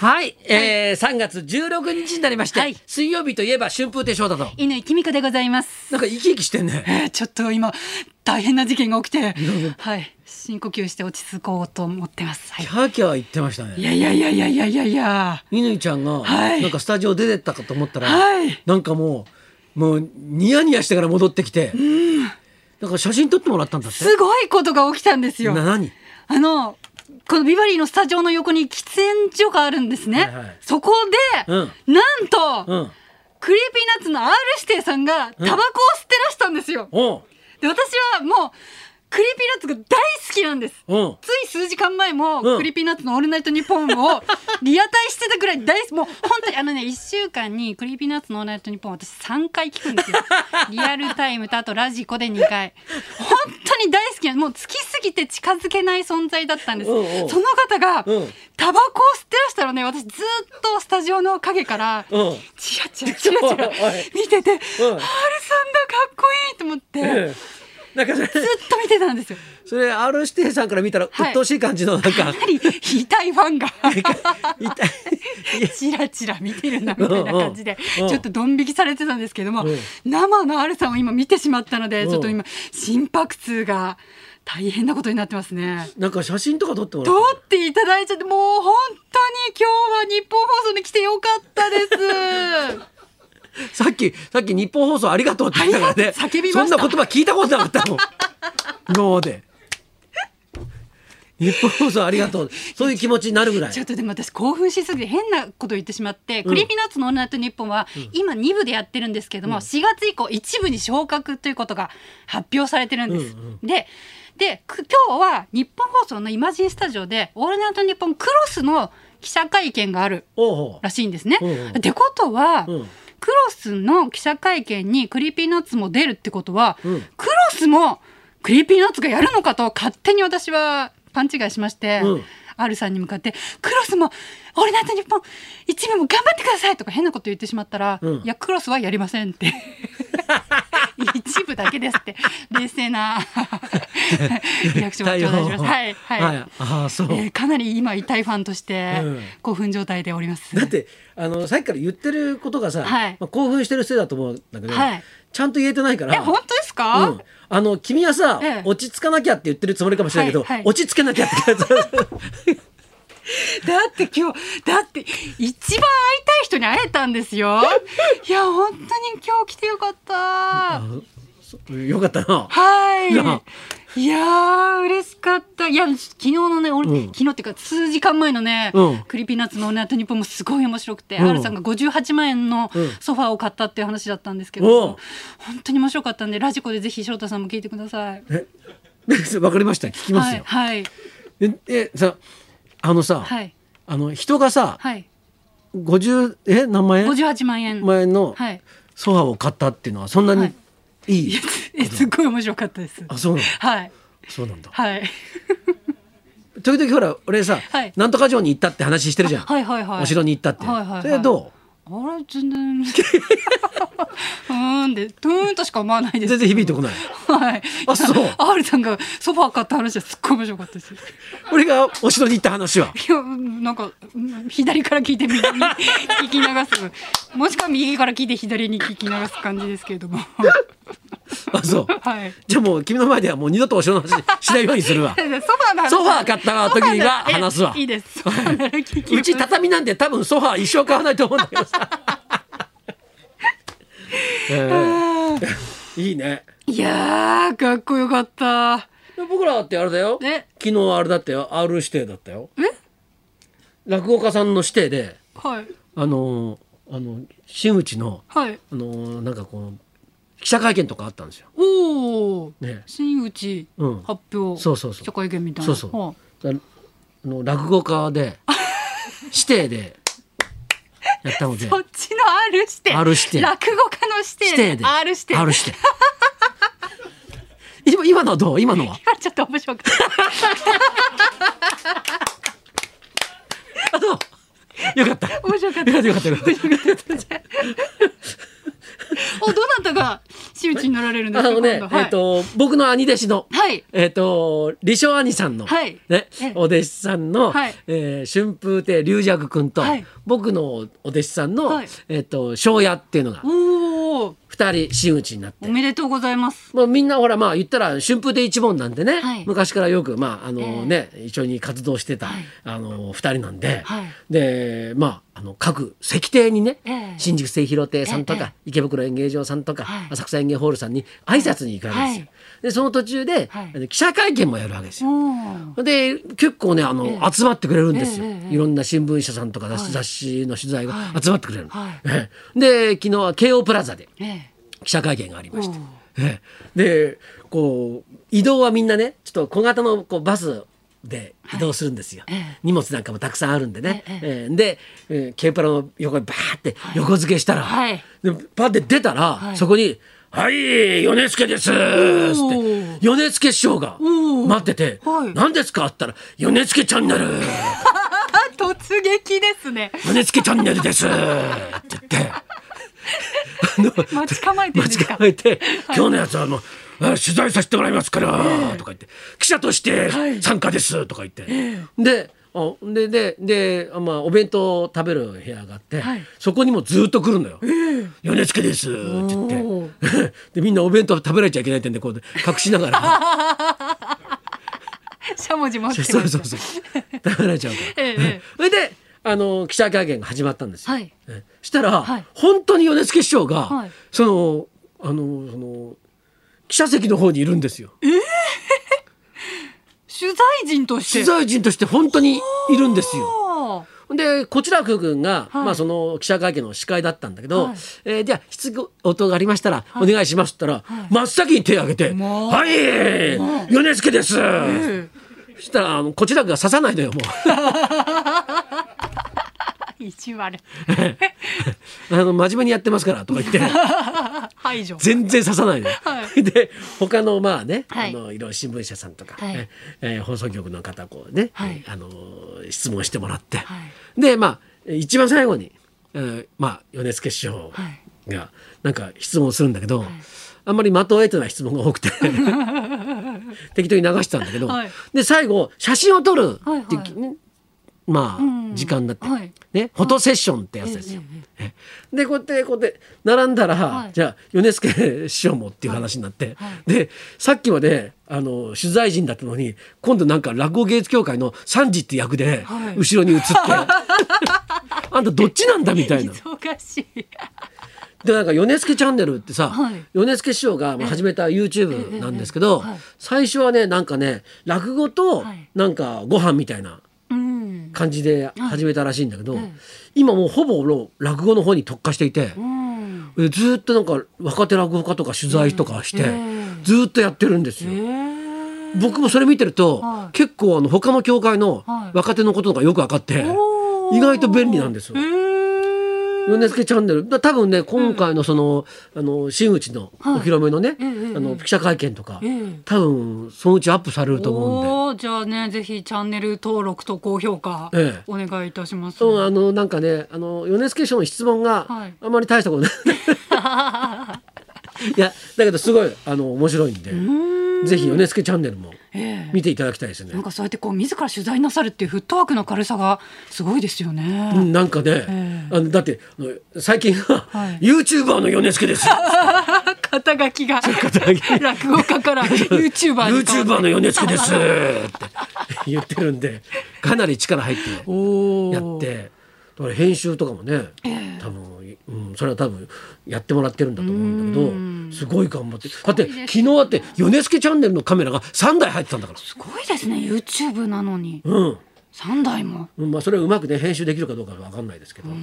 はい、えー、3月16日になりまして、はい水曜日といえば春風亭昇太と。乾きみかでございます。なんか生き生きしてんね。えー、ちょっと今大変な事件が起きて、はい、深呼吸して落ち着こうと思ってます。はいキ。ャーキャー言ってましたいね。やいやいやいやいやいやいや。乾ちゃんが、はいなんかスタジオ出てったかと思ったら、はいなんかもう、もうニヤニヤしてから戻ってきて、なんか写真撮ってもらったんだって。すごいことが起きたんですよ。な何？あのこのビバリーのスタジオの横に喫煙所があるんですね。はいはいそこで、うんなんと、うん。クリーピーナッツの R 指定さんがタバコを吸ってらしたんですよ。で私はもうクリーピーナッツが大好きなんです。おうつい数時間前も、うんクリーピーナッツの「オールナイトニッポン」を リアタイしてたぐらい大好きもう本当にあのね1週間にクリーピーナッツの「オールナイトニッポン」私3回聞くんですよリアルタイムとあとラジコで2回本当 に大好きなもう好きすぎて近づけない存在だったんです。うんうん。その方が、うん。タバコを吸ってらしたらね私ずっとスタジオの陰からうん。チラチラチラチラ見てて「うん。R さんだかっこいい!」と思って、ええなんかずっと見てたんですよ。それ R 指定さんから見たら、うはい。っとうしい感じの、なんか、かなり痛いファンが。チラチラ見てるなみたいな感じでちょっとドン引きされてたんですけどもうん。生の R さんを今見てしまったのでうん。ちょっと今心拍数が大変なことになってますね。なんか写真とか撮ってもら撮っっていただいちゃってもう本当に今日はニッポン放送に来てよかったです。た。さっき、さっきニッポン放送ありがとうって言ったからね。叫びましたそんな言葉聞いたことなかったもん。今まで。ニッポン放送ありがとう。そういう気持ちになるぐらいちょ。っとでも私興奮しすぎて変なこと言ってしまって、クリーピーナッツのオールナイトニッポンは今2部でやってるんですけども、4月以降1部に昇格ということが発表されてるんです。うんででく今日はニッポン放送のイマジンスタジオでオールナイトニッポンクロスの記者会見があるらしいんですね。うんうんってことは、うんクロスの記者会見にクリーピーナッツも出るってことは、うん。クロスもクリーピーナッツがやるのかと勝手に私は勘違いしまして、うん。R さんに向かって「クロスもオールナイトニッポン一部も頑張ってください」とか変なこと言ってしまったら「うん。いやクロスはやりません」って 一部だけですって冷静な リアクションを頂戴しました。はいはい、はい。ああ、そう。えーかなり今痛いファンとしてうん。興奮状態でおります。だってあのさっきから言ってることがさ、はい。まあ、興奮してるせいだと思うんだけど、はい。ちゃんと言えてないから。え本当ですか、うん、あの君はさ、ええ。落ち着かなきゃって言ってるつもりかもしれないけど、はいはい。落ち着けなきゃって だって今日だって一番会いたい人に会えたんですよ。いや本当に今日来てよかった。よかったな。はい。ないやー嬉しかった。いや昨日のね、俺、うん昨日っていうか数時間前のね、うんクリーピーナッツのオールナイトニッポンもすごい面白くて、うん R さんが58万円のうんソファーを買ったっていう話だったんですけおうど、本当に面白かったんでラジコでぜひ翔太さんも聞いてください。え わかりました聞きますよ。はいええさあのさ、はいあの人がさはい。50え何万円？58万円。万円のはい。ソファーを買ったっていうのはそんなにはいいい、いすっごい面白かったです。あそうなの？はいそうなんだ。はい。時々ほら俺さ、はいなんとか城に行ったって話してるじゃん。はいはいはい。お城に行ったって。はいはいはいそれはどあれ全然 うーんでトゥーンとしか思わないうです全然響いてこない。はいあそういや R さんがソファー買った話はすっごい面白かったですよ俺がお城に行った話は。いやなんかうん左から聞いて右に聞き流すもしくは右から聞いて左に聞き流す感じですけれどもあそう。はいじゃあもう君の前ではもう二度とお城の話しないようにするわ。ソファーの話ソファー買った時が話すわいいですうち畳なんで多分ソファー一生買わないと思うんだけどさ。えーいいね。いやーかっこよかった。僕らだってあれだよ。え昨日あれだったよ。R 指定だったよ。え？落語家さんの指定で、はい。あのーあの真打ちのはい。あのーなんかこう記者会見とかあったんですよ。おお、ね。真打ちうん。発表、そうそうそう。記者会見みたいな。そうそう。はだあの落語家で指定でやったので。い そっちの R 指定。R 指定。落語家の指定指定で。R 指定。R 指定今今のはどう？今のは？今 ちょっと面白かったあどう？よかった。面白かった。よかったよかった。おどなたが真打ちになられるんですか？あのね、はい。えっ、と僕の兄弟子の、はい。えっ、と李承兄さんの、はい。ねええ。お弟子さんの、はい。えー春風亭龍尺君と、はい。僕のお弟子さんの、はい。えっ、と庄屋っていうのがおお二人真打ちになって。お。めでとうございます。もうみんなほらまあ言ったら春風亭一門なんでね、はい。昔からよくまああのええ。ね、一緒に活動してた、はい。あの二人なんで、はい。でまああの各石亭にね、ええ。新宿末広亭さんとか、え池袋演芸場さんとか、はい。浅草演芸ホールさんに挨拶に行くわけですよ。はい。でその途中で、記者会見もやるわけですよ。で結構ねあの、ええ。集まってくれるんですよ、いろんな新聞社さんとか雑誌,、の取材がはい。集まってくれる、で昨日は京王プラザでええ。記者会見がありましてえ。でこう移動はみんなねちょっと小型のこうバスで移動するんですよ、はいええ。荷物なんかもたくさんあるんでね、えええで、えー、軽プラの横にバーって横付けしたら、はい。でパッて出たら、はい。そこに「はい米助です」ってー。米助師匠が待っててはい「何ですか?」って言ったら「米助チャンネル。あ 突撃ですね。米助チャンネルです」って言って。あ の待ち構えて待ちか構えて、今日のやつはあのあ取材させてもらいますから、とか言って記者としてはい。参加ですとか言って、であででであまあお弁当を食べる部屋があって、はい。そこにもずっと来るのよ「米助です」って言おって。でみんなお弁当食べられちゃいけないってんでこう隠しながら。しゃもじ持ってそうそうそう。食べられちゃうから。えええそれであの記者会見が始まったんですよ。はい。えしたら、はい。本当に米助師匠が、はい。そのあのその記者席の方にいるんですよ。取材陣として？取材陣として本当にいるんですよ。あ。でこちらく君が、はい。まあ、その記者会見の司会だったんだけど、はい。えーじゃあ質問がありましたら、お願いしますって言ったら、はい。真っ先に手を挙げて「もうはい米助です」えそしたらあのこちらが刺さないのよもう。意地悪あの真面目にやってますからとか言って。排除。全然刺さないの、はで他のまあね、はい。あのいろいろ新聞社さんとか、はい。ねえー放送局の方こうね、はい。あの質問してもらって、はでまあ一番最後に、えーまあ米助師匠はい。がなんか質問するんだけど、あんまり的を得てない質問が多くて 適当に流してたんだけど、はい。で最後写真を撮るってはいはい。ねまあ、うん。時間だって、はい。ねフォトセッションってやつですよ。ええでこうやってこうやって並んだら、はい。じゃあ米助師匠もっていう話になって、はい。でさっきまであの取材陣だったのに今度なんか落語芸術協会の三次って役ではい。後ろに移って、あんたどっちなんだみたいな。忙しい。でなんか米助チャンネルってさ、はい。米助師匠がまあ始めた YouTube なんですけど、最初はねなんかね落語とはい。なんかご飯みたいなうん感じで始めたらしいんだけど、ええ今もうほぼ落語の方に特化していて。うずーっとなんか若手落語家とか取材とかして、ええ。ずーっとやってるんですよ。えー僕もそれ見てると、はい。結構あの他の教会のはい。若手のこととかよく分かって、意外と便利なんですよ米助チャンネル。だ多分ね今回のその,、あの真打ちのお披露目のね、あの記者会見とか、ええ。多分そのうちアップされると思うんで。じゃあねぜひチャンネル登録と高評価ええ。お願いいたします。そうあのなんかねあの米助師匠の質問がはい。あんまり大したことない、い、やだけどすごいあの面白いんで。ぜひ米助チャンネルもええ見ていただきたいですね。なん。かそうやってこう自ら取材なさるっていうフットワークの軽さがすごいですよね。うんなんかね、えあのだって最近は、はい。YouTuber の米助ですよ。肩書きが肩書き。落語家から YouTuber に YouTuber の米助です。って言ってるんでかなり力入ってやってだから編集とかもね、多分、うん、それは多分やってもらってるんだと思うんだけどすごい頑張ってだって昨日だって米助チャンネルのカメラが3台入ってたんだから。すごいですね YouTube なのに。うん3台も。うんまあ、それはうまくね編集できるかどうかは分かんないですけど。は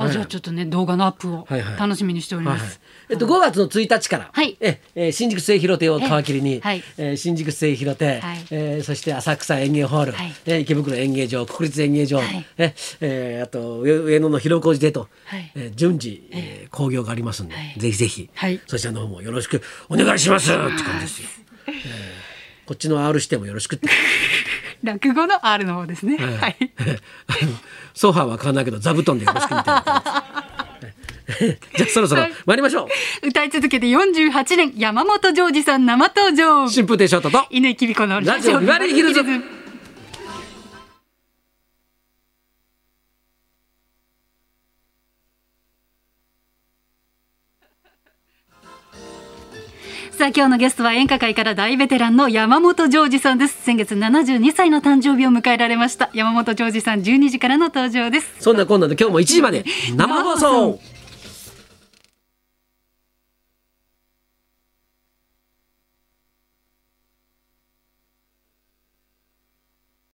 あ、はい。じゃあちょっとね動画のアップを楽しみにしております。えっと、5月の1日から、はい。ええー新宿末広亭を皮切りに、えはい。えー新宿末広亭、はい。えーそして浅草演芸ホール、はい。えー池袋演芸場国立演芸場、はい。ええーあと上上野の広小路でと、はい。えー順次、えー興行がありますんで、はい。ぜひぜひ、はい。そちらの方もよろしくお願いしますって感じですよ。えーこっちの R 指定もよろしくって。落語の R の方ですね。はい。ソファーは買わないけど座布団でよろしくみたいな感 じゃあそろそろ参りましょう。歌い続けて48年山本譲二さん生登場。春風亭昇太と。乾きびこのラジオビバリーヒルズあ今日のゲストは演歌界から大ベテランの山本譲二さんです。先月72歳の誕生日を迎えられました山本譲二さん12時からの登場ですそんなこんなで今日も1時まで生放送